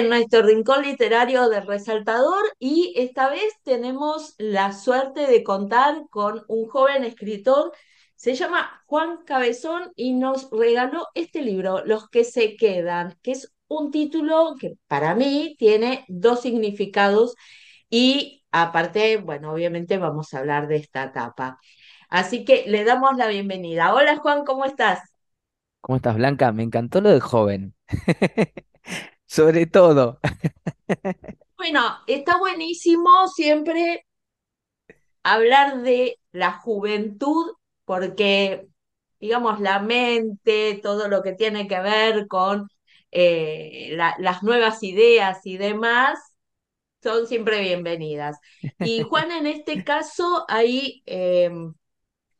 En nuestro rincón literario de Resaltador y esta vez tenemos la suerte de contar con un joven escritor. Se llama Juan Cabezón y nos regaló este libro, Los que se quedan, que es un título que para mí tiene dos significados y aparte, bueno, obviamente vamos a hablar de esta etapa. Así que le damos la bienvenida. Hola Juan, ¿cómo estás? ¿Cómo estás, Blanca? Me encantó lo de joven. Sobre todo. Bueno, está buenísimo siempre hablar de la juventud porque, digamos, la mente, todo lo que tiene que ver con eh, la- las nuevas ideas y demás, son siempre bienvenidas. Y Juan, en este caso, hay eh,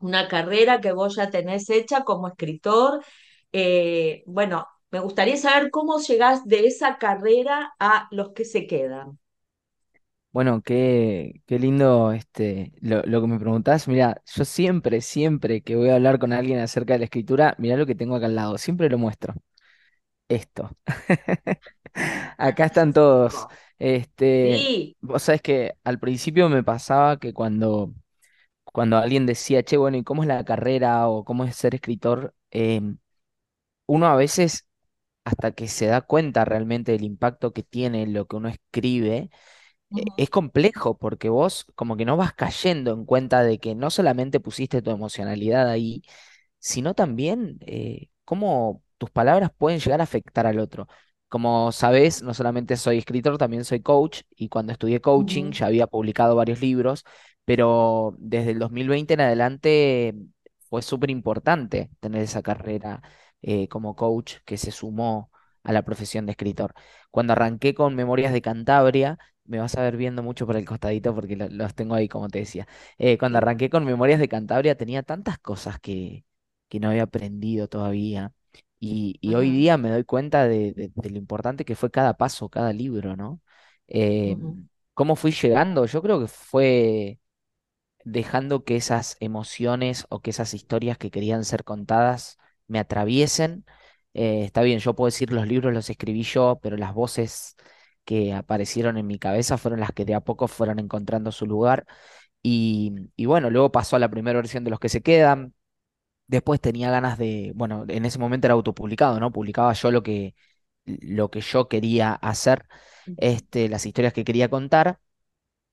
una carrera que vos ya tenés hecha como escritor. Eh, bueno, me gustaría saber cómo llegás de esa carrera a los que se quedan. Bueno, qué, qué lindo este, lo, lo que me preguntás. Mira, yo siempre, siempre que voy a hablar con alguien acerca de la escritura, mirá lo que tengo acá al lado. Siempre lo muestro. Esto. Acá están todos. Este, Sí. vos sabés que al principio me pasaba que cuando, cuando alguien decía, che, bueno, ¿y cómo es la carrera o cómo es ser escritor? Em, uno a veces hasta que se da cuenta realmente del impacto que tiene lo que uno escribe, e- Ujú, es complejo porque vos como que no vas cayendo en cuenta de que no solamente pusiste tu emocionalidad ahí, sino también eh, cómo tus palabras pueden llegar a afectar al otro. Como sabés, no solamente soy escritor, también soy coach y cuando estudié coaching ya había publicado varios libros, pero desde el 2020 en adelante fue súper importante tener esa carrera eh, como coach que se sumó a la profesión de escritor. Cuando arranqué con Memorias de Cantabria, me vas a ver viendo mucho por el costadito porque lo- los tengo ahí, como te decía. Eh, cuando arranqué con Memorias de Cantabria tenía tantas cosas que, que no había aprendido todavía. Y, y hoy día me doy cuenta de, de- de lo importante que fue cada paso, cada libro, ¿no? Eh, ujú, ¿cómo fui llegando? Yo creo que fue dejando que esas emociones o que esas historias que querían ser contadas me atraviesen. Eh, está bien, yo puedo decir los libros los escribí yo, pero las voces que aparecieron en mi cabeza fueron las que de a poco fueron encontrando su lugar. Y, y bueno, luego pasó a la primera versión de Los que se quedan. Después tenía ganas de, bueno, en ese momento era autopublicado, ¿no? Publicaba yo lo que, lo que yo quería hacer, este, las historias que quería contar.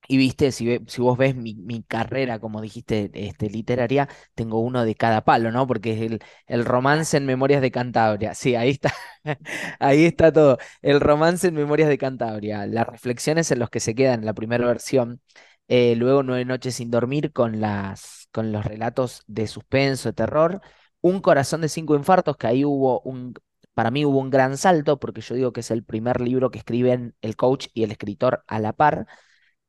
Y viste, si, si vos ves mi, mi carrera, como dijiste, este, literaria, tengo uno de cada palo, ¿no? Porque es el, el romance en Memorias de Cantabria. Sí, ahí está. Ahí está todo. El romance en Memorias de Cantabria. Las reflexiones en los que se quedan la primera versión. eh, luego Nueve noches sin dormir con las, con los relatos de suspenso, de terror. Un corazón de cinco infartos, que ahí hubo un, para mí hubo un gran salto, porque yo digo que es el primer libro que escriben el coach y el escritor a la par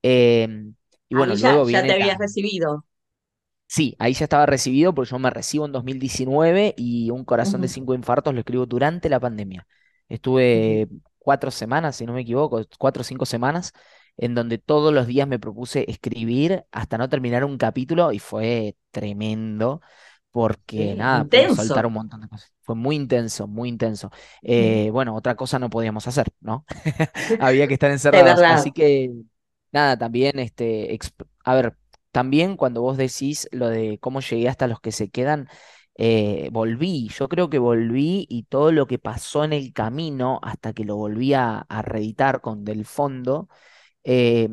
Em, y Ahí bueno, ya, luego ya te habías la... recibido. Sí, ahí ya estaba recibido porque yo me recibo en 2019 y Un corazón de cinco infartos lo escribo durante la pandemia. Estuve cuatro semanas, si no me equivoco, cuatro o cinco semanas, en donde todos los días me propuse escribir hasta no terminar un capítulo y fue tremendo porque nada, pude soltar intenso. un montón de cosas. Fue muy intenso, muy intenso. Eh, bueno, otra cosa no podíamos hacer, ¿no? Había que estar encerrados. Así que Nada, también, este, a ver, también cuando vos decís lo de cómo llegué hasta los que se quedan, eh, volví, yo creo que volví y todo lo que pasó en el camino hasta que lo volví a, reeditar con Del Fondo, eh,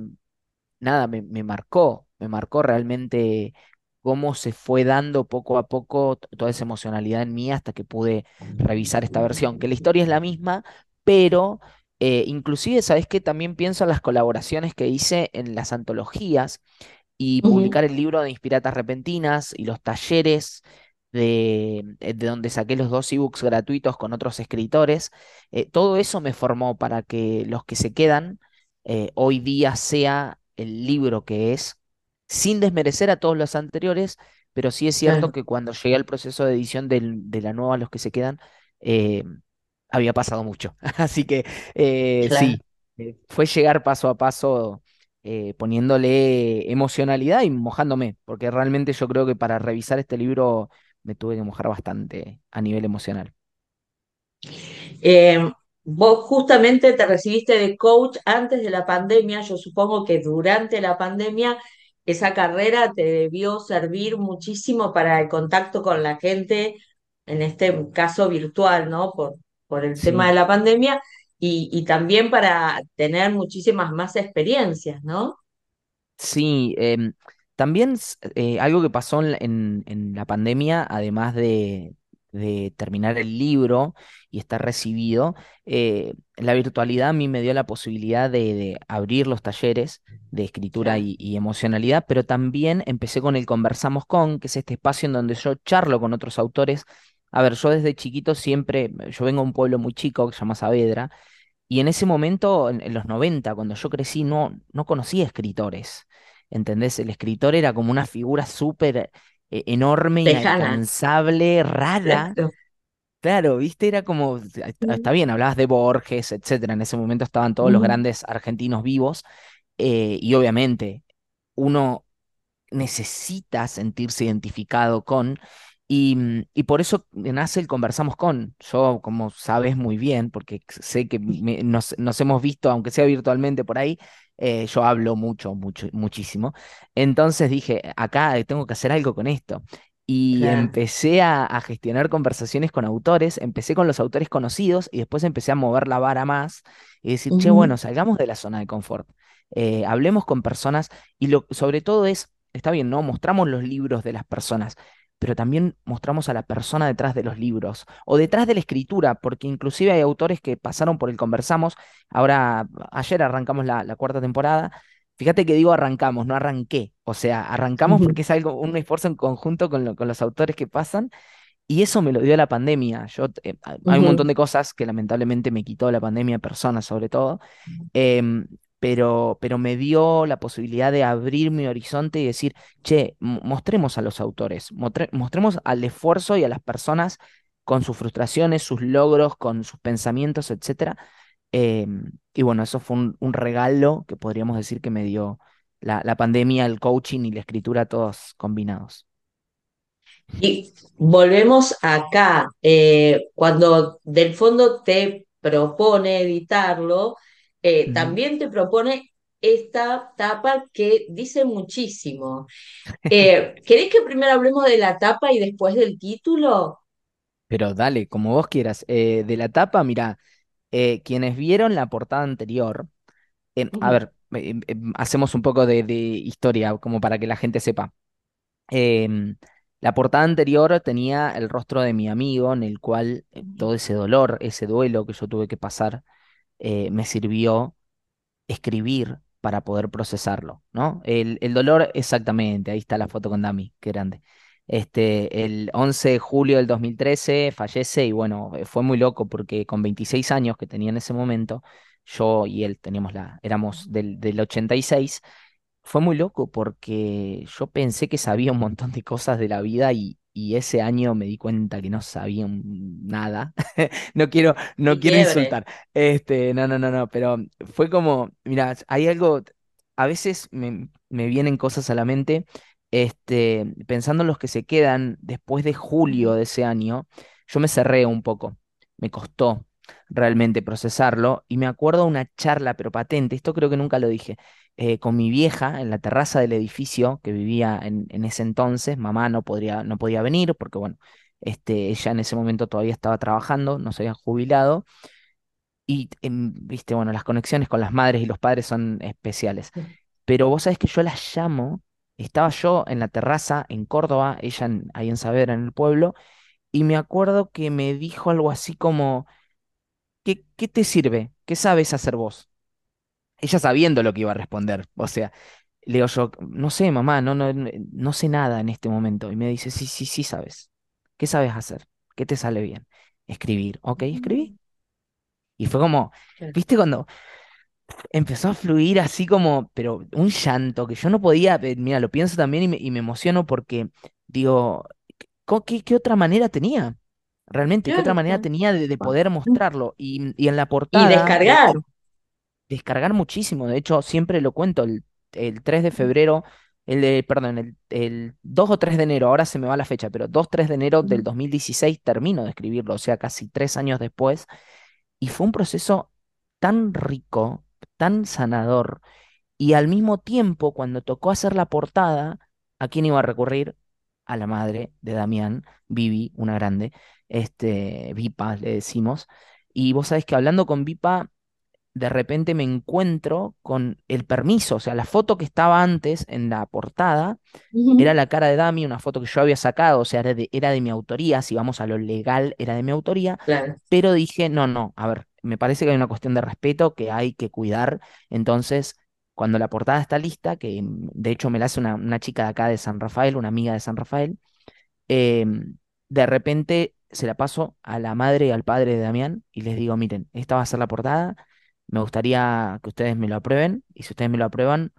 nada, me, me marcó, me marcó realmente cómo se fue dando poco a poco toda esa emocionalidad en mí hasta que pude revisar esta versión, que la historia es la misma, pero eh, inclusive, ¿sabes qué? También pienso en las colaboraciones que hice en las antologías y publicar el libro de Inspiratas Repentinas y los talleres. De, eh, de donde saqué los dos ebooks gratuitos con otros escritores, eh, todo eso me formó para que los que se quedan eh, hoy día sea el libro que es, sin desmerecer a todos los anteriores, pero sí es cierto Claro, que cuando llegué al proceso de edición del- de la nueva, los que se quedan, eh, había pasado mucho. Así que eh, claro. sí, eh, fue llegar paso a paso. eh, poniéndole emocionalidad y mojándome, porque realmente yo creo que para revisar este libro me tuve que mojar bastante a nivel emocional. vos justamente te recibiste de coach antes de la pandemia, yo supongo que durante la pandemia esa carrera te debió servir muchísimo para el contacto con la gente, en este caso virtual, ¿no? Por, por el tema de la pandemia y, y también para tener muchísimas más experiencias, ¿no? Sí, em, también eh, algo que pasó en, la en- en la pandemia, además de, de terminar el libro y estar recibido, eh, la virtualidad a mí me dio la posibilidad de, de abrir los talleres de escritura y emocionalidad, pero también empecé con el Conversamos con, que es este espacio en donde yo charlo con otros autores. A ver, yo desde chiquito siempre, yo vengo de un pueblo muy chico que se llama Saavedra. Y en ese momento, en, en los 90 cuando yo crecí, no, no conocía escritores. ¿Entendés? El escritor era como una figura súper eh, enorme, inalcanzable, rara. claro. Claro, viste, era como, está está bien, hablabas de Borges, etcétera. En ese momento estaban todos los grandes argentinos vivos. eh, y obviamente, uno necesita sentirse identificado con, y, mm, y por eso nace el Conversamos con. Yo, como sabes muy bien, porque sé que me- nos, nos hemos visto, aunque sea virtualmente por ahí, eh, yo hablo mucho, mucho, muchísimo. Entonces dije, acá tengo que hacer algo con esto. Y claro. empecé a, a gestionar conversaciones con autores, empecé con los autores conocidos y después empecé a mover la vara más y decir, che, bueno, salgamos de la zona de confort, eh, hablemos con personas y lo, sobre todo es está bien, ¿no? Mostramos los libros de las personas, pero también mostramos a la persona detrás de los libros o detrás de la escritura, porque inclusive hay autores que pasaron por el Conversamos. Ahora, ayer arrancamos la, la cuarta temporada. Fíjate que digo arrancamos, no arranqué. O sea, arrancamos porque es algo, un esfuerzo en conjunto con, lo- con los autores que pasan. Y eso me lo dio la pandemia. Yo, eh, hay un montón de cosas que lamentablemente me quitó la pandemia, personas sobre todo, pero, pero me dio la posibilidad de abrir mi horizonte y decir, che, mo- mostremos a los autores, mostremos al esfuerzo y a las personas con sus frustraciones, sus logros, con sus pensamientos, etcétera. Em, y bueno, eso fue un, un regalo que podríamos decir que me dio la, la pandemia, el coaching y la escritura todos combinados. Y volvemos acá, eh, cuando del fondo te propone editarlo, eh, también te propone esta tapa que dice muchísimo. Eh, ¿querés que primero hablemos de la tapa y después del título? Pero dale, como vos quieras. Eh, de la tapa, mira, eh, quienes vieron la portada anterior, a ver, em, em, hacemos un poco de, de historia como para que la gente sepa. Em, la portada anterior tenía el rostro de mi amigo, en el cual todo ese dolor, ese duelo que yo tuve que pasar, eh, me sirvió escribir para poder procesarlo, ¿no? El, el dolor, exactamente, ahí está la foto con Dami, qué grande. Este, el 11 de julio del 2013 fallece y bueno, eh, fue muy loco porque con 26 años que tenía en ese momento, yo y él teníamos la, éramos del, del 86, fue muy loco porque yo pensé que sabía un montón de cosas de la vida y, y ese año me di cuenta que no sabía nada. No quiero, no quiero insultar. Este, no, no, no, no, pero fue como, mira, hay algo, a veces me, me vienen cosas a la mente, este, pensando en los que se quedan después de julio de ese año, yo me cerré un poco, me costó realmente procesarlo y me acuerdo una charla, pero patente, esto creo que nunca lo dije, eh, con mi vieja en la terraza del edificio que vivía en, en ese entonces, mamá no podría, no podía venir porque, bueno, este, ella en ese momento todavía estaba trabajando, no se había jubilado. Y, viste, bueno, las conexiones con las madres y los padres son especiales. Pero vos sabés que yo la llamo, estaba yo en la terraza en Córdoba, ella en- ahí en Saavedra, en el pueblo, y me acuerdo que me dijo algo así como, ¿qué, qué te sirve? ¿Qué sabes hacer vos? Ella sabiendo lo que iba a responder. O sea, le digo yo, no sé, mamá, no, no, no sé nada en este momento. Y me dice, sí, sí, sí sabes. ¿Qué sabes hacer? ¿Qué te sale bien? Escribir. Ok, escribí. Y fue como, ¿viste cuando empezó a fluir así como, pero un llanto que yo no podía, eh, mira, lo pienso también y me, y me emociono porque digo, ¿co- ¿qué, qué otra manera tenía? Realmente, ¿qué otra Claro, manera claro. tenía de, de poder mostrarlo? Y, y en la Y portada, de descargar. hecho, descargar muchísimo. De hecho, siempre lo cuento, el, el 3 de febrero, el de, perdón, el, el 2 o 3 de enero, ahora se me va la fecha, pero 2 3 de enero del 2016 termino de escribirlo, o sea, casi tres años después Y fue un proceso tan rico, tan sanador, y al mismo tiempo, cuando tocó hacer la portada, ¿a quién iba a recurrir? A la madre de Damián, Vivi, una grande, este, Vipa, le decimos. Y vos sabés que hablando con Vipa, de repente me encuentro con el permiso, o sea, la foto que estaba antes en la portada era la cara de Dami, una foto que yo había sacado, o sea, era de, era de mi autoría, si vamos a lo legal, era de mi autoría, Claro, pero dije, no, no, a ver, me parece que hay una cuestión de respeto que hay que cuidar, entonces, cuando la portada está lista, que de hecho me la hace una, una chica de acá de San Rafael, una amiga de San Rafael, em, de repente se la paso a la madre y al padre de Damián y les digo, miren, esta va a ser la portada, me gustaría que ustedes me lo aprueben y si ustedes me lo aprueban,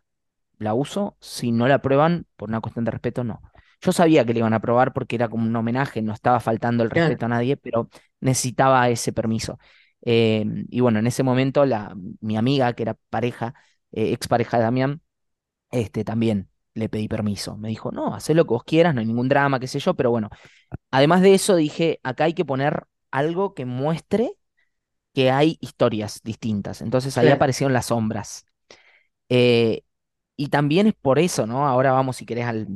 la uso, si no la aprueban, por una cuestión de respeto, no. Yo sabía que le iban a aprobar porque era como un homenaje, no estaba faltando el respeto a nadie, pero necesitaba ese permiso. Em, y bueno, en ese momento la, mi amiga, que era pareja, eh, expareja de Damián, este, también le pedí permiso. Me dijo, no, haz lo que vos quieras, no hay ningún drama, qué sé yo, pero bueno, Además de eso, dije, acá hay que poner algo que muestre que hay historias distintas. Entonces ahí aparecieron las sombras. Eh, y también es por eso, ¿no? Ahora vamos, si querés, al,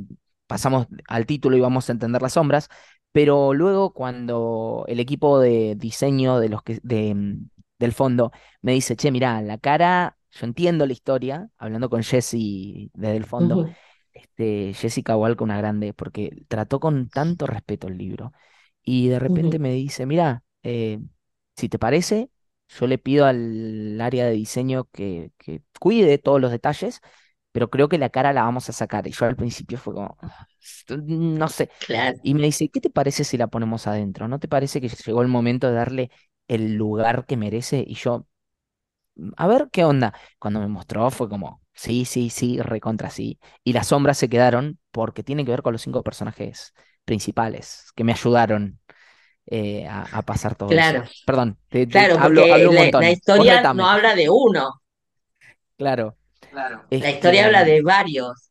pasamos al título y vamos a entender las sombras. Pero luego cuando el equipo de diseño de los que, de, mm, del fondo me dice, che, mirá, la cara, yo entiendo la historia, hablando con Jesse desde el fondo, este, Jessica Walker, una grande, porque trató con tanto respeto el libro. Y de repente me dice, mira, eh, si te parece, yo le pido al área de diseño que, que cuide todos los detalles, pero creo que la cara la vamos a sacar. Y yo al principio fue como, "Ah, esto- no sé. Claro, Y me dice, ¿qué te parece si la ponemos adentro? ¿No te parece que llegó el momento de darle el lugar que merece? Y yo, a ver qué onda. Cuando me mostró fue como, sí, sí, sí, recontra sí. Y las sombras se quedaron porque tienen que ver con los cinco personajes principales que me ayudaron eh, a, a pasar todo claro, eso. Perdón, te, te- claro, hablo, un la, la montón. Historia no habla de uno, Claro, la historia este, habla de varios.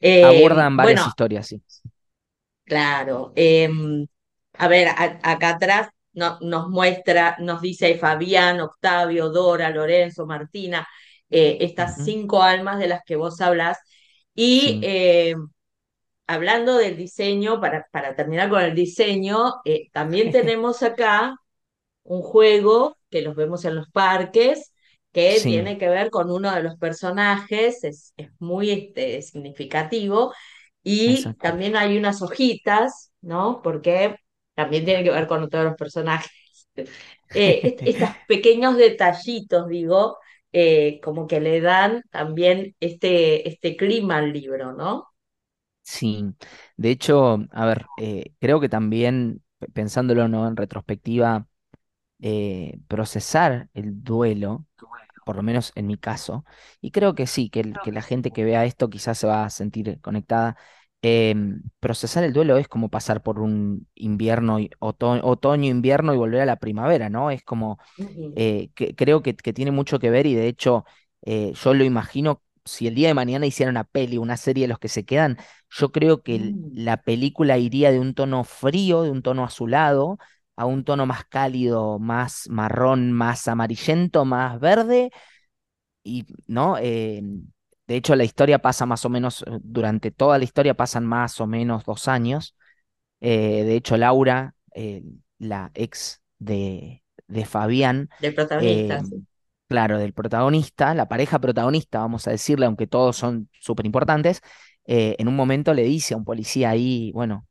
Eh, abordan varias bueno, historias, sí. claro. eh, a ver, a- acá atrás no- nos muestra, nos dice Fabián, Octavio, Dora, Lorenzo, Martina, eh, estas cinco almas de las que vos hablas. Y eh, hablando del diseño, para, para terminar con el diseño, eh, también tenemos acá un juego que los vemos en los parques, que sí, tiene que ver con uno de los personajes, es, es muy este, significativo, y exacto. también hay unas hojitas, ¿no? Porque también tiene que ver con todos los personajes. Eh, est- estos pequeños detallitos, digo, eh, como que le dan también este, este clima al libro, ¿no? Sí, de hecho, a ver, eh, creo que también, pe- pensándolo, ¿no? En retrospectiva, eh, procesar el duelo por lo menos en mi caso, y creo que sí, que, que la gente que vea esto quizás se va a sentir conectada. Em, procesar el duelo es como pasar por un invierno, y oto- otoño, invierno y volver a la primavera, ¿no? Es como, eh, que, creo que, que tiene mucho que ver y de hecho eh, yo lo imagino, si el día de mañana hiciera una peli, una serie de los que se quedan, yo creo que Mm. la película iría de un tono frío, de un tono azulado, a un tono más cálido, más marrón, más amarillento, más verde y, ¿no? De hecho, la historia pasa más o menos, eh, durante toda la historia pasan más o menos dos años. Eh, de hecho, Laura, eh, la ex de, de Fabián, Del eh, protagonista, sí. claro, del protagonista, la pareja protagonista, vamos a decirle, aunque todos son súper importantes, en un momento le dice a un policía ahí, bueno,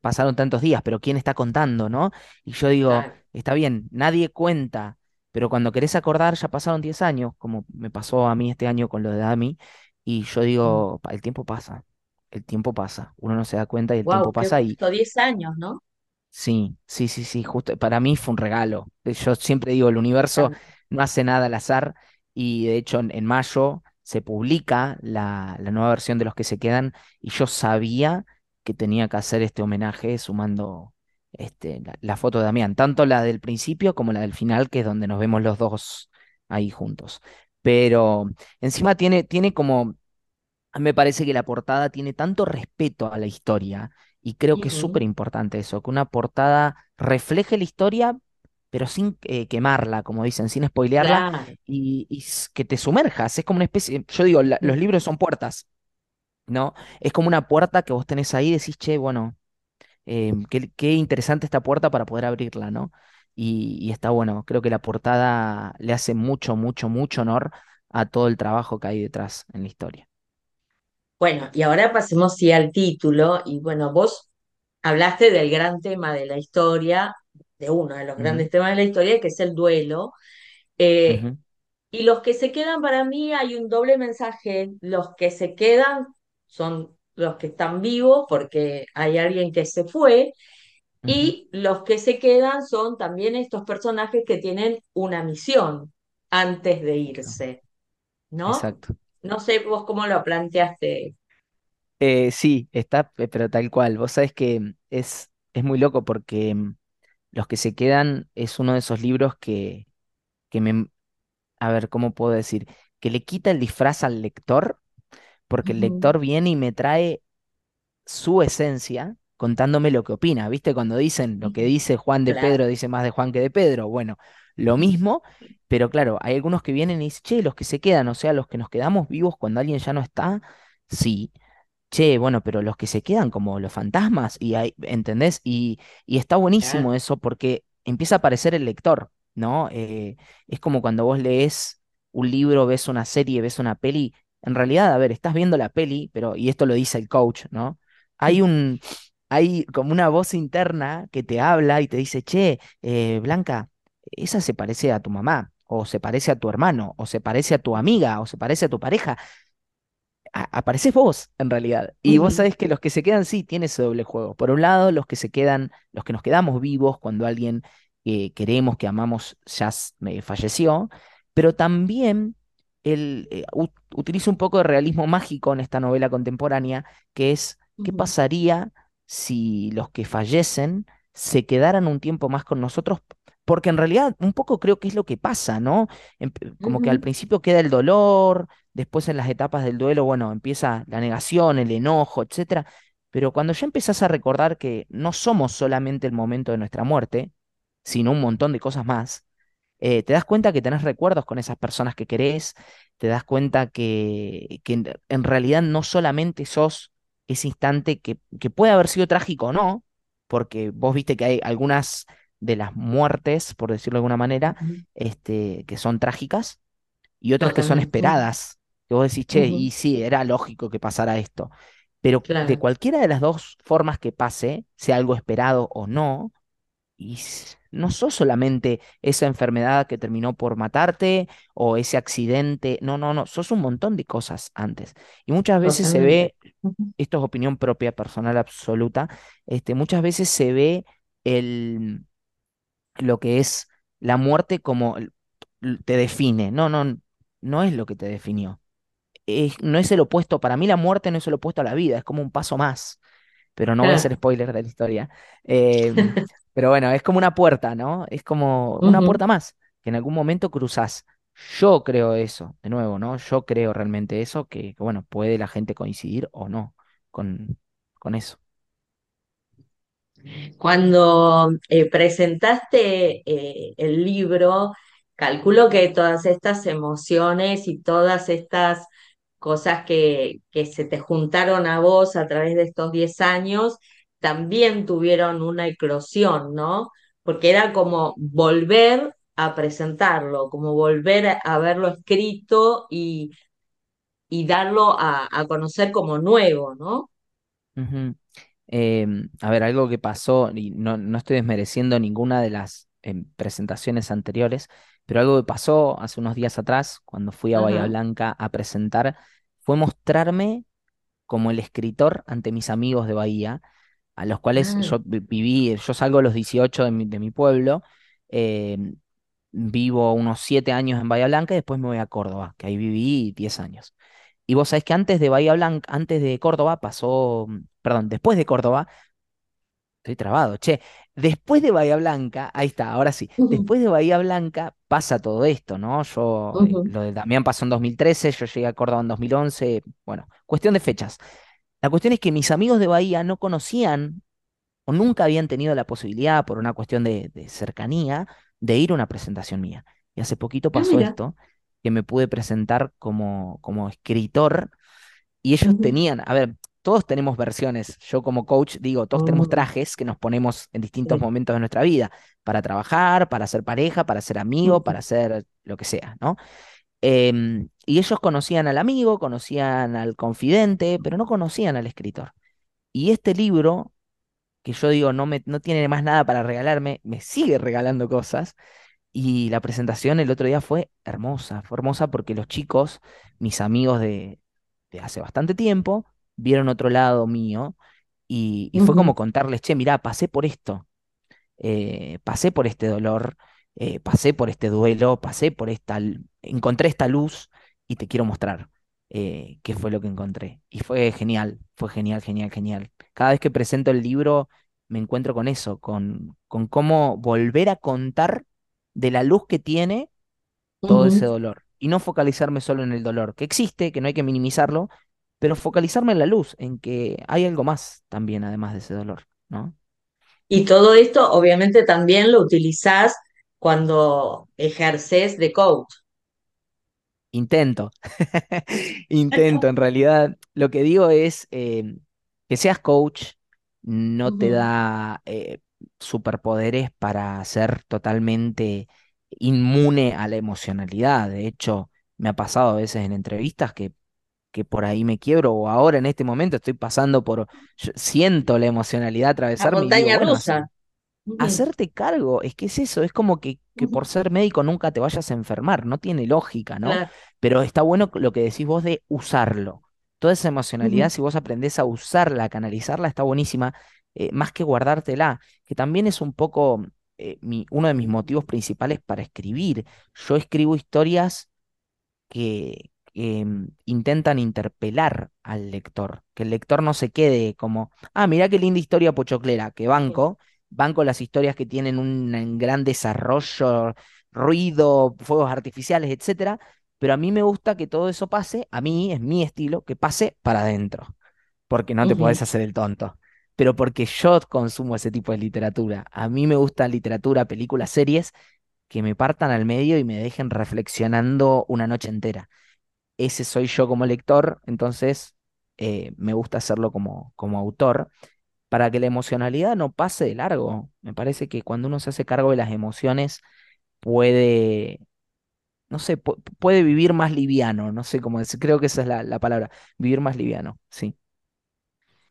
pasaron tantos días, pero ¿quién está contando, no? Y yo digo, Claro. está bien, nadie cuenta, pero cuando querés acordar ya pasaron 10 años, como me pasó a mí este año con lo de Dami, y yo digo, "Pa- el tiempo pasa, el tiempo pasa, uno no se da cuenta y el tiempo Wow, pasa y justo 10 años, ¿no? sí, sí, sí, sí, justo para mí fue un regalo. Eh, Yo siempre digo, el universo no hace nada al azar y de hecho en, en mayo se publica la, la nueva versión de Los que se quedan y yo sabía que tenía que hacer este homenaje sumando este, la, la foto de Damián, tanto la del principio como la del final, que es donde nos vemos los dos ahí juntos. Pero encima tiene, tiene como a mí me parece que la portada tiene tanto respeto a la historia y creo que es súper importante eso, que una portada refleje la historia, pero sin eh, quemarla, como dicen, sin spoilearla, claro. y, que te sumerjas. Es como una especie, yo digo, la- los libros son puertas, ¿no? Es como una puerta que vos tenés ahí y decís, che, bueno, eh, qué, qué interesante esta puerta para poder abrirla, ¿no? Y, y está bueno, creo que la portada le hace mucho, mucho, mucho honor a todo el trabajo que hay detrás en la historia. Bueno, y ahora pasemos sí al título, y bueno, vos hablaste del gran tema de la historia, de uno de los grandes temas de la historia, que es el duelo. Eh, y los que se quedan, para mí hay un doble mensaje. Los que se quedan son los que están vivos porque hay alguien que se fue, y los que se quedan son también estos personajes que tienen una misión antes de irse, ¿no? Exacto. No sé vos cómo lo planteaste. Eh, sí, está, pe- pero tal cual. Vos sabés que mm, es, es muy loco porque mm, Los que se quedan es uno de esos libros que, que me, a ver, ¿cómo puedo decir? Que le quita el disfraz al lector, porque el lector viene y me trae su esencia contándome lo que opina. ¿Viste? Cuando dicen lo que dice Juan de Claro. Pedro dice más de Juan que de Pedro. Bueno, lo mismo, pero claro, hay algunos que vienen y dicen, che, los que se quedan, o sea, los que nos quedamos vivos cuando alguien ya no está, sí. Che, bueno, pero los que se quedan como los fantasmas, y hay, ¿entendés? Y, y está buenísimo Claro. eso porque empieza a aparecer el lector, ¿no? Eh, es como cuando vos lees un libro, ves una serie, ves una peli. En realidad, a ver, estás viendo la peli, pero, y esto lo dice el coach, ¿no? Hay un, hay como una voz interna que te habla y te dice, che, eh, Blanca, esa se parece a tu mamá, o se parece a tu hermano, o se parece a tu amiga, o se parece a tu pareja a- apareces vos, en realidad. Y vos sabés que los que se quedan, sí, tiene ese doble juego. Por un lado, los que se quedan, los que nos quedamos vivos cuando alguien que queremos, que amamos, ya eh, falleció, pero también él eh, ut- utiliza un poco de realismo mágico en esta novela contemporánea, que es, ¿qué pasaría si los que fallecen se quedaran un tiempo más con nosotros? Porque en realidad un poco creo que es lo que pasa, ¿no? Em- Como que al principio queda el dolor, Después en las etapas del duelo, bueno, empieza la negación, el enojo, etcétera. Pero cuando ya empezás a recordar que no somos solamente el momento de nuestra muerte, sino un montón de cosas más, eh, te das cuenta que tenés recuerdos con esas personas que querés, te das cuenta que, que en realidad no solamente sos ese instante que, que puede haber sido trágico o no, porque vos viste que hay algunas de las muertes, por decirlo de alguna manera, este, que son trágicas y otras que son esperadas, que vos decís, che, y sí, era lógico que pasara esto. Pero de cualquiera de las dos formas que pase, sea algo esperado o no, y no sos solamente esa enfermedad que terminó por matarte o ese accidente, no, no, no, sos un montón de cosas antes. Y muchas veces se ve, esto es opinión propia, personal absoluta, este, muchas veces se ve el, lo que es la muerte como te define. No, no, no es lo que te definió. Es- no es el opuesto. Para mí la muerte no es el opuesto a la vida, es como un paso más. Pero no voy a hacer spoiler de la historia. Em, pero bueno, es como una puerta, ¿no? Es como una puerta más, que en algún momento cruzas. Yo creo eso, de nuevo, ¿no? Yo creo realmente eso, que, que, bueno, puede la gente coincidir o no con, con eso. Cuando eh, presentaste eh, el libro, calculo que todas estas emociones y todas estas cosas que, que se te juntaron a vos a través de estos 10 años también tuvieron una eclosión, ¿no? Porque era como volver a presentarlo, como volver a haberlo escrito y, y darlo a, a conocer como nuevo, ¿no? Em, a ver, algo que pasó, y no, no estoy desmereciendo ninguna de las em, presentaciones anteriores, pero algo que pasó hace unos días atrás, cuando fui a Bahía. Blanca a presentar, fue mostrarme como el escritor ante mis amigos de Bahía, a los cuales Ah, yo vi- viví, yo salgo a los 18 de mi, de mi pueblo, em, vivo unos 7 años en Bahía Blanca y después me voy a Córdoba, que ahí viví 10 años. Y vos sabés que antes de Bahía Blanca, antes de Córdoba pasó, mm, perdón, después de Córdoba, estoy trabado, che, después de Bahía Blanca, ahí está, ahora sí, después de Bahía Blanca pasa todo esto, ¿no? Yo, eh, lo de Damián pasó en 2013, yo llegué a Córdoba en 2011, bueno, cuestión de fechas. La cuestión es que mis amigos de Bahía no conocían o nunca habían tenido la posibilidad, por una cuestión de, de cercanía, de ir a una presentación mía. Y hace poquito Ah, pasó esto, que me pude presentar como, como escritor y ellos tenían, a ver, todos tenemos versiones. Yo como coach digo, todos tenemos Mm, trajes que nos ponemos en distintos momentos de nuestra vida, para trabajar, para ser pareja, para ser amigo, para ser lo que sea, ¿no? Em, y ellos conocían al amigo, conocían al confidente, pero no conocían al escritor. Y este libro, que yo digo, no, me, no tiene más nada para regalarme, me sigue regalando cosas. Y la presentación el otro día fue hermosa, fue hermosa porque los chicos, mis amigos de, de hace bastante tiempo, vieron otro lado mío y, y fue como contarles, che, mirá, pasé por esto, eh, pasé por este dolor, eh, pasé por este duelo, pasé por esta, encontré esta luz y te quiero mostrar eh, qué fue lo que encontré. Y fue genial, fue genial, genial, genial. Cada vez que presento el libro me encuentro con eso, con, con cómo volver a contar de la luz que tiene todo ese dolor. Y no focalizarme solo en el dolor, que existe, que no hay que minimizarlo, pero focalizarme en la luz, en que hay algo más también además de ese dolor, ¿no? Y todo esto obviamente también lo utilizás cuando ejerces de coach. Intento, intento, en realidad. Lo que digo es eh, que seas coach no te da eh, superpoderes para ser totalmente inmune a la emocionalidad. De hecho, me ha pasado a veces en entrevistas que, que por ahí me quiebro o ahora en este momento estoy pasando por, siento la emocionalidad La atravesarme y digo, montaña bueno, rusa. Hacerte cargo, es que es eso, es como que, que por ser médico nunca te vayas a enfermar, no tiene lógica, ¿no? Claro. Pero está bueno lo que decís vos de usarlo. Toda esa emocionalidad, si vos aprendés a usarla, a canalizarla, está buenísima, eh, más que guardártela, que también es un poco eh, mi, uno de mis motivos principales para escribir. Yo escribo historias que, que, mm, intentan interpelar al lector, que el lector no se quede como, ah, mirá qué linda historia pochoclera, que banco, banco las historias que tienen un gran desarrollo, ruido, fuegos artificiales, etcétera, pero a mí me gusta que todo eso pase, a mí es mi estilo, que pase para adentro, porque no te podés hacer el tonto. Pero porque yo consumo ese tipo de literatura. A mí me gusta literatura, películas, series que me partan al medio y me dejen reflexionando una noche entera ese soy yo como lector, entonces eh, me gusta hacerlo como, como autor, para que la emocionalidad no pase de largo. Me parece que cuando uno se hace cargo de las emociones, puede, no sé, pu- puede vivir más liviano, no sé cómo decir, creo que esa es la, la palabra, vivir más liviano, sí.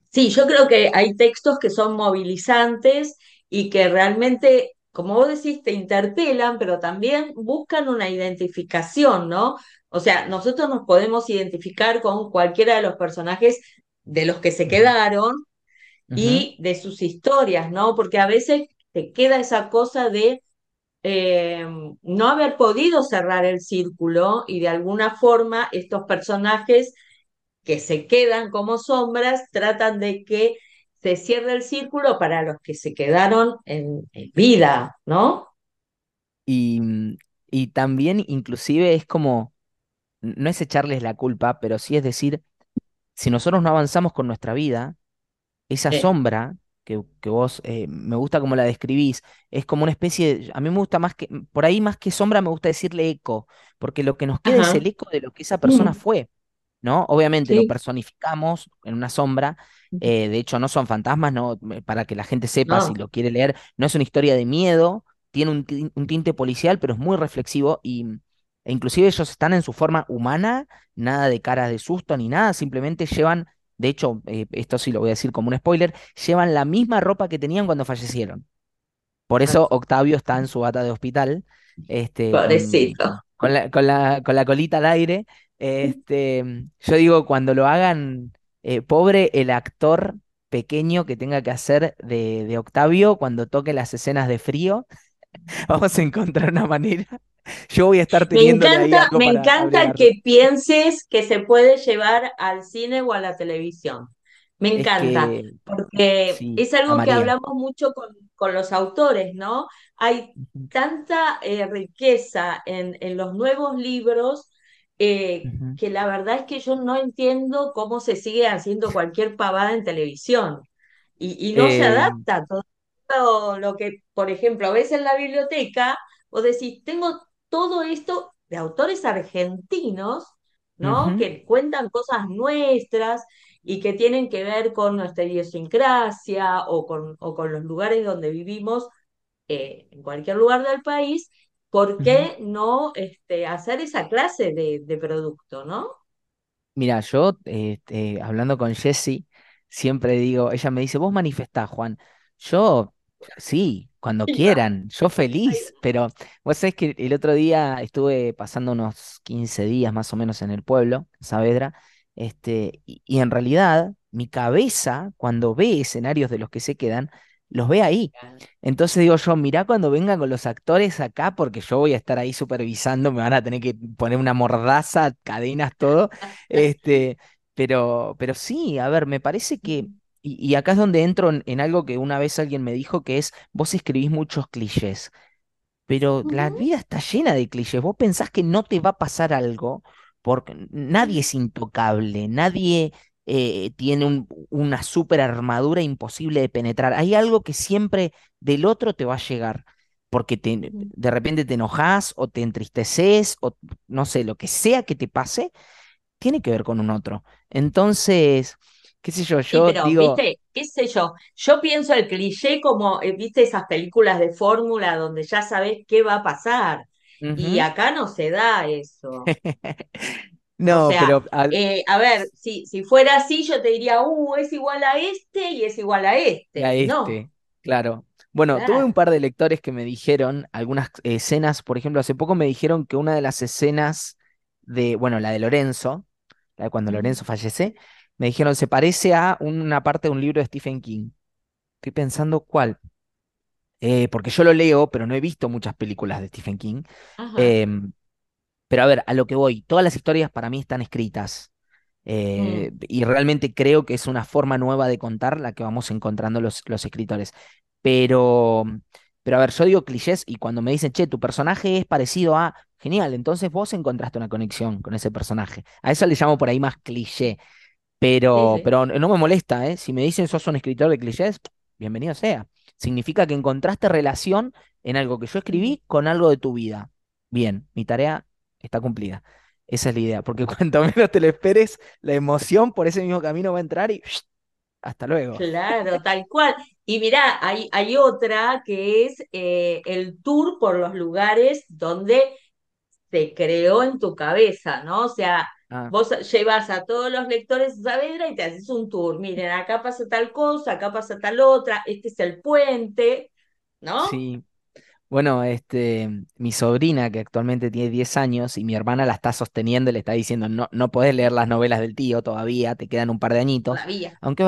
Sí, yo creo que hay textos que son movilizantes y que realmente, como vos decís, te interpelan, pero también buscan una identificación, ¿no? O sea, nosotros nos podemos identificar con cualquiera de los personajes de los que se Ujú, y de sus historias, ¿no? Porque a veces te queda esa cosa de eh, no haber podido cerrar el círculo y de alguna forma estos personajes que se quedan como sombras tratan de que se cierre el círculo para los que se quedaron en, en vida, ¿no? Y, mm, y también inclusive es como, no es echarles la culpa, pero sí es decir, si nosotros no avanzamos con nuestra vida, esa Eh, sombra que, que vos, eh, me gusta como la describís, es como una especie de, a mí me gusta más que, por ahí más que sombra me gusta decirle eco, porque lo que nos queda es el eco de lo que esa persona mm, fue, ¿no? Obviamente lo personificamos en una sombra, eh, de hecho no son fantasmas, no, para que la gente sepa si lo quiere leer, no es una historia de miedo, tiene un, un tinte policial, pero es muy reflexivo y... E inclusive ellos están en su forma humana, nada de caras de susto ni nada, simplemente llevan de hecho, eh, esto sí lo voy a decir como un spoiler, llevan la misma ropa que tenían cuando fallecieron. Por ah, eso Octavio está en su bata de hospital, este, con, pobrecito. con la, con la, con la colita al aire. Este, yo digo, cuando lo hagan, eh, pobre el actor pequeño que tenga que hacer de, de Octavio cuando toque las escenas de frío, vamos a encontrar una manera. Yo voy a estar Me teniéndole ahí encanta, me encanta que pienses que se puede llevar al cine o a la televisión. Me Es encanta, que, porque sí, es algo que hablamos mucho con, con los autores, ¿no? Hay tanta eh, riqueza en, en los nuevos libros eh, que la verdad es que yo no entiendo cómo se sigue haciendo cualquier pavada en televisión y, y no se Eh, adapta todo lo que, por ejemplo, ves en la biblioteca vos decís, tengo todo esto de autores argentinos, ¿no? Que cuentan cosas nuestras y que tienen que ver con nuestra idiosincrasia o con, o con los lugares donde vivimos, eh, en cualquier lugar del país, ¿por qué no este, hacer esa clase de, de producto, ¿no? Mira, yo este, hablando con Jessie, siempre digo, ella me dice, vos manifestás, Juan. Yo, sí, cuando quieran, yo feliz, pero vos sabés que el otro día estuve pasando unos 15 días más o menos en el pueblo, en Saavedra, este, y, y en realidad mi cabeza, cuando ve escenarios de los que se quedan, los ve ahí. Entonces digo yo, mirá cuando vengan con los actores acá, porque yo voy a estar ahí supervisando, me van a tener que poner una mordaza, cadenas, todo este, pero, pero sí, a ver, me parece que, y, y acá es donde entro en, en algo que una vez alguien me dijo, que es, vos escribís muchos clichés, pero la vida está llena de clichés. Vos pensás que no te va a pasar algo, porque nadie es intocable, nadie eh, tiene un- una super armadura imposible de penetrar. Hay algo que siempre del otro te va a llegar. Porque te, de repente te enojas o te entristeces o no sé, lo que sea que te pase, tiene que ver con un otro. Entonces, qué sé yo, Sí, yo pero, digo, viste, qué sé yo, yo pienso el cliché como, eh, viste, esas películas de fórmula donde ya sabes qué va a pasar. Y acá no se da eso. O No, sea, pero al- eh, a ver, si, si fuera así, yo te diría, uh, es igual a este y es igual a a este. No, este, claro. Bueno, tuve un par de lectores que me dijeron algunas escenas, por ejemplo, hace poco me dijeron que una de las escenas de, bueno, la de Lorenzo, la de cuando. Lorenzo fallece, me dijeron se parece a una parte de un libro de Stephen King. Estoy pensando cuál. Eh, porque yo lo leo, pero no he visto muchas películas de Stephen King. Em, Pero a ver, a lo que voy, todas las historias para mí están escritas. eh, Mm, y realmente creo que es una forma nueva de contar la que vamos encontrando los, los escritores. Pero, pero a ver, yo digo clichés y cuando me dicen, che, tu personaje es parecido a, genial, entonces vos encontraste una conexión con ese personaje. A eso le llamo por ahí más cliché. Pero, sí. pero no me molesta, ¿eh? Si me dicen sos un escritor de clichés, bienvenido sea. Significa que encontraste relación en algo que yo escribí con algo de tu vida. Bien, mi tarea está cumplida. Esa es la idea, porque cuanto menos te lo esperes, la emoción por ese mismo camino va a entrar y hasta luego. Claro, tal cual. Y mirá, hay, hay otra que es eh, el tour por los lugares donde se creó en tu cabeza, ¿no? O sea, Ah, vos llevas a todos los lectores a Saavedra y te haces un tour. Miren, acá pasa tal cosa, acá pasa tal otra, este es el puente, ¿no? sí. Bueno, este, mi sobrina, que actualmente tiene 10 años, y mi hermana la está sosteniendo y le está diciendo, no, no podés leer las novelas del tío todavía, te quedan un par de añitos, Todavía. aunque,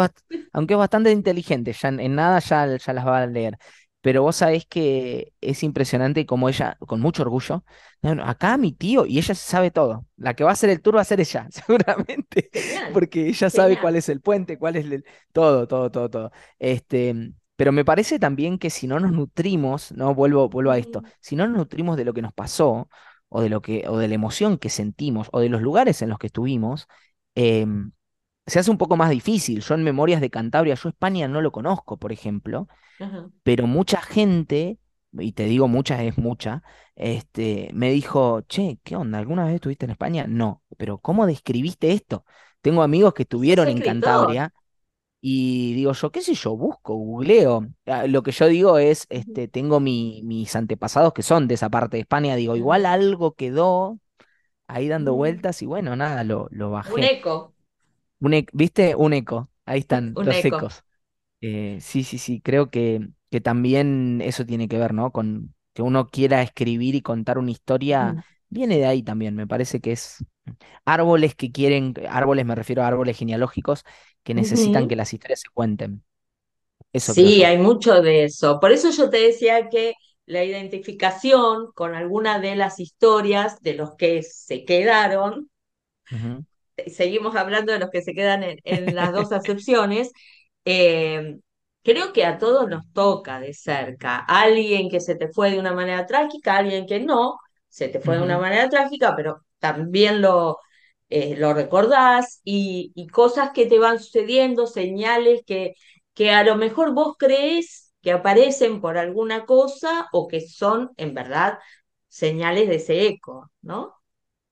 aunque bastante inteligente, ya en, en nada ya, ya las va a leer. Pero vos sabés que es impresionante como ella, con mucho orgullo, "No, no, acá mi tío, y ella sabe todo, la que va a hacer el tour va a ser ella, seguramente, Genial, porque ella sabe cuál es el puente, cuál es el, todo, todo, todo, todo. Este, pero me parece también que si no nos nutrimos, no vuelvo, vuelvo a esto, si no nos nutrimos de lo que nos pasó, o de lo que, o de la emoción que sentimos, o de los lugares en los que estuvimos, em, se hace un poco más difícil. Yo en Memorias de Cantabria, yo España no lo conozco, por ejemplo, pero mucha gente, y te digo mucha es mucha, este, me dijo, che, ¿qué onda? ¿Alguna vez estuviste en España? No, pero ¿cómo describiste esto? Tengo amigos que estuvieron en. Cantabria y digo yo, qué sé yo, busco, googleo. Ah, Lo que yo digo es, este, tengo mi- mis antepasados que son de esa parte de España, digo, igual algo quedó ahí dando ujú. vueltas y bueno, nada, lo, lo Un bajé. eco, Un ¿viste? Un eco, ahí están un los eco. ecos. Eh, sí, sí, sí, creo que, que también eso tiene que ver, ¿no? Con que uno quiera escribir y contar una historia, Ujú, viene de ahí también, me parece que es árboles que quieren, árboles me refiero a árboles genealógicos que necesitan que las historias se cuenten. Eso Sí, hay mucho de eso. Por eso yo te decía que la identificación con alguna de las historias de los que se quedaron, seguimos hablando de los que se quedan en, en las dos acepciones, eh, creo que a todos nos toca de cerca. Alguien que se te fue de una manera trágica, alguien que no, se te fue de una manera trágica, pero también lo, eh, lo recordás y, y cosas que te van sucediendo, señales que, que a lo mejor vos crees. que aparecen por alguna cosa o que son en verdad señales de ese eco, ¿no?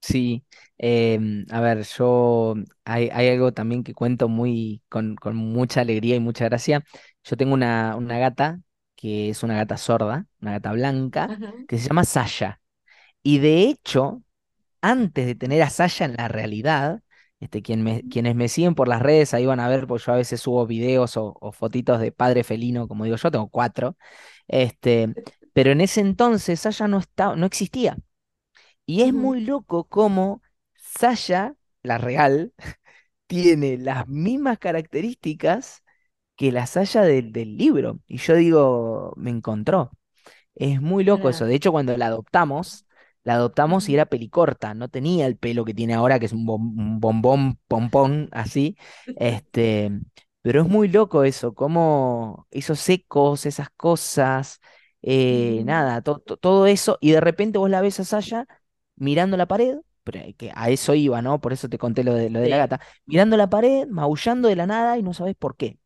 Sí, em, a ver, yo hay, hay algo también que cuento muy con, con mucha alegría y mucha gracia. Yo tengo una, una gata que es una gata sorda, una gata blanca, que se llama Sasha. Y de hecho, antes de tener a Sasha en la realidad, este, quien me- quienes me siguen por las redes ahí van a ver, porque yo a veces subo videos o, o fotitos de padre felino, como digo yo, tengo cuatro. Este, pero en ese entonces Sasha no estaba, no existía. Y es muy loco cómo Sasha, la real, tiene las mismas características que la Sasha del, del libro. Y yo digo, me encontró. Es muy loco eso. De hecho, cuando la adoptamos, la adoptamos y era pelicorta. No tenía el pelo que tiene ahora, que es un, bom- un bombón, pompón, así. Este, pero es muy loco eso, como esos ecos, esas cosas, eh, nada, to- to- todo eso. Y de repente vos la ves a Saya mirando la pared. Que a eso iba, ¿no? Por eso te conté lo de, lo de la gata. Mirando la pared, maullando de la nada y no sabes por qué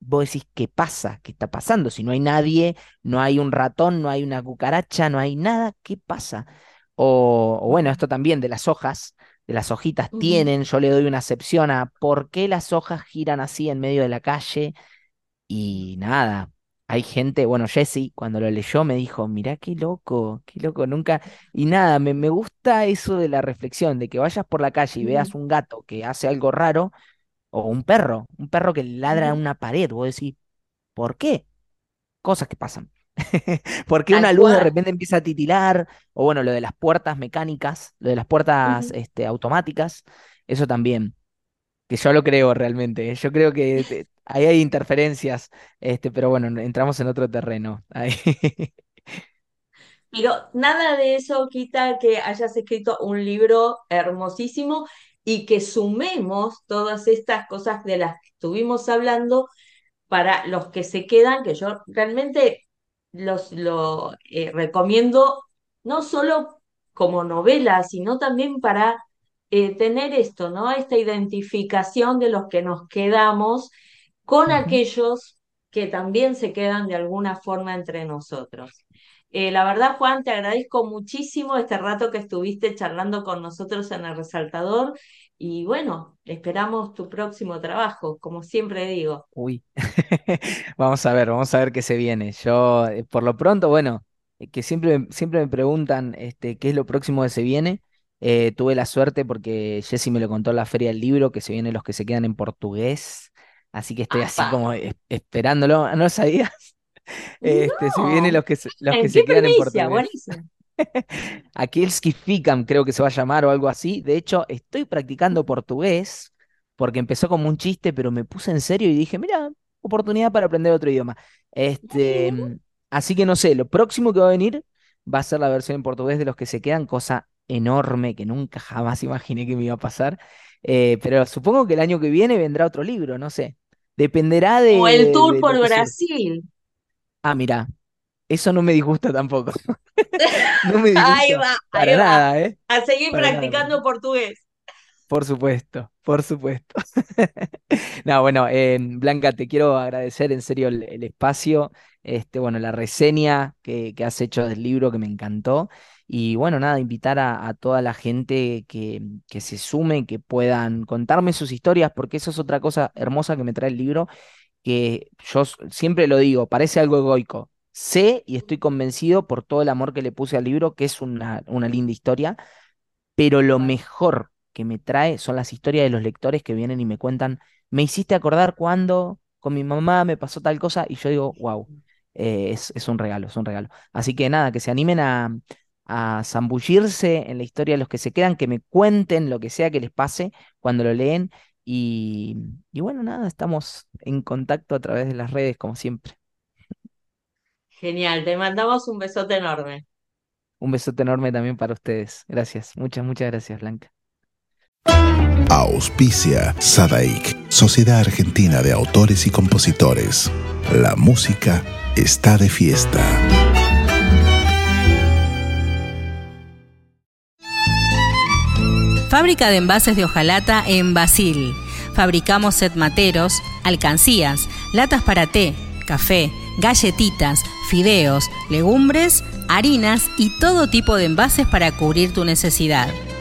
vos decís, ¿qué pasa? ¿Qué está pasando? Si no hay nadie, no hay un ratón, no hay una cucaracha, no hay nada, ¿qué pasa? O, o bueno, esto también de las hojas, de las hojitas tienen, yo le doy una acepción a por qué las hojas giran así en medio de la calle y nada. Hay gente, bueno, Jesse, cuando lo leyó me dijo, mirá qué loco, qué loco, nunca. Y nada, me, me gusta eso de la reflexión, de que vayas por la calle y veas un gato que hace algo raro, o un perro, un perro que ladra en Ujú. una pared, vos decís, ¿Por qué? Cosas que pasan. ¿Por qué una luz de repente empieza a titilar? O bueno, lo de las puertas mecánicas, lo de las puertas este, automáticas, eso también, que yo lo creo realmente. Yo creo que ahí hay interferencias, este, pero bueno, entramos en otro terreno. Pero nada de eso quita que hayas escrito un libro hermosísimo y que sumemos todas estas cosas de las que estuvimos hablando para los que se quedan, que yo realmente los lo eh, recomiendo no solo como novela, sino también para eh, tener esto, ¿no? Esta identificación de los que nos quedamos con aquellos que también se quedan de alguna forma entre nosotros. Eh, la verdad, Juan, te agradezco muchísimo este rato que estuviste charlando con nosotros en el resaltador y bueno, esperamos tu próximo trabajo, como siempre digo. Uy, vamos a ver, vamos a ver qué se viene. Yo, eh, por lo pronto, bueno, que siempre, siempre me preguntan este, qué es lo próximo que se viene. Eh, tuve la suerte porque Jessy me lo contó en la Feria del Libro, que se vienen los que se quedan en portugués. Así que estoy así como es- esperándolo. ¿No lo sabías? Este, se vienen los que se, los que ¿en se quedan en portugués. Aquellos que fican, creo que se va a llamar o algo así. De hecho, estoy practicando portugués porque empezó como un chiste, pero me puse en serio y dije, mira, oportunidad para aprender otro idioma. Este, así que no sé, lo próximo que va a venir va a ser la versión en portugués de los que se quedan, cosa enorme que nunca jamás imaginé que me iba a pasar. Eh, pero supongo que el año que viene vendrá otro libro, no sé. Dependerá O el de, tour de por. Brasil. Ah, mira, eso no me disgusta tampoco. No me Ahí disgusta ahí para va. nada, ¿eh? A seguir Para para nada. practicando portugués. Por supuesto, por supuesto. No, bueno, eh, Blanca, te quiero agradecer en serio el, el espacio, este, bueno, la reseña que, que has hecho del libro que me encantó. Y bueno, nada, invitar a, a toda la gente que, que se sume, que puedan contarme sus historias, porque eso es otra cosa hermosa que me trae el libro, que yo siempre lo digo, parece algo egoico. Sé y estoy convencido por todo el amor que le puse al libro, que es una, una linda historia pero lo mejor que me trae son las historias de los lectores que vienen y me cuentan, me hiciste acordar cuando con mi mamá me pasó tal cosa y yo digo, wow, es, es un regalo, es un regalo. Así que nada, que se animen a, a zambullirse en la historia de los que se quedan, que me cuenten lo que sea que les pase cuando lo leen y, y bueno, nada, estamos en contacto a través de las redes como siempre. genial, te mandamos un besote enorme. Un besote enorme también para ustedes. Gracias, muchas, muchas gracias, Blanca. Auspicia Sadaik, Sociedad Argentina de Autores y Compositores. La música está de fiesta. Fábrica de envases de hojalata en Basil. Fabricamos set materos, alcancías, latas para té, café, galletitas, fideos, legumbres, harinas y todo tipo de envases para cubrir tu necesidad.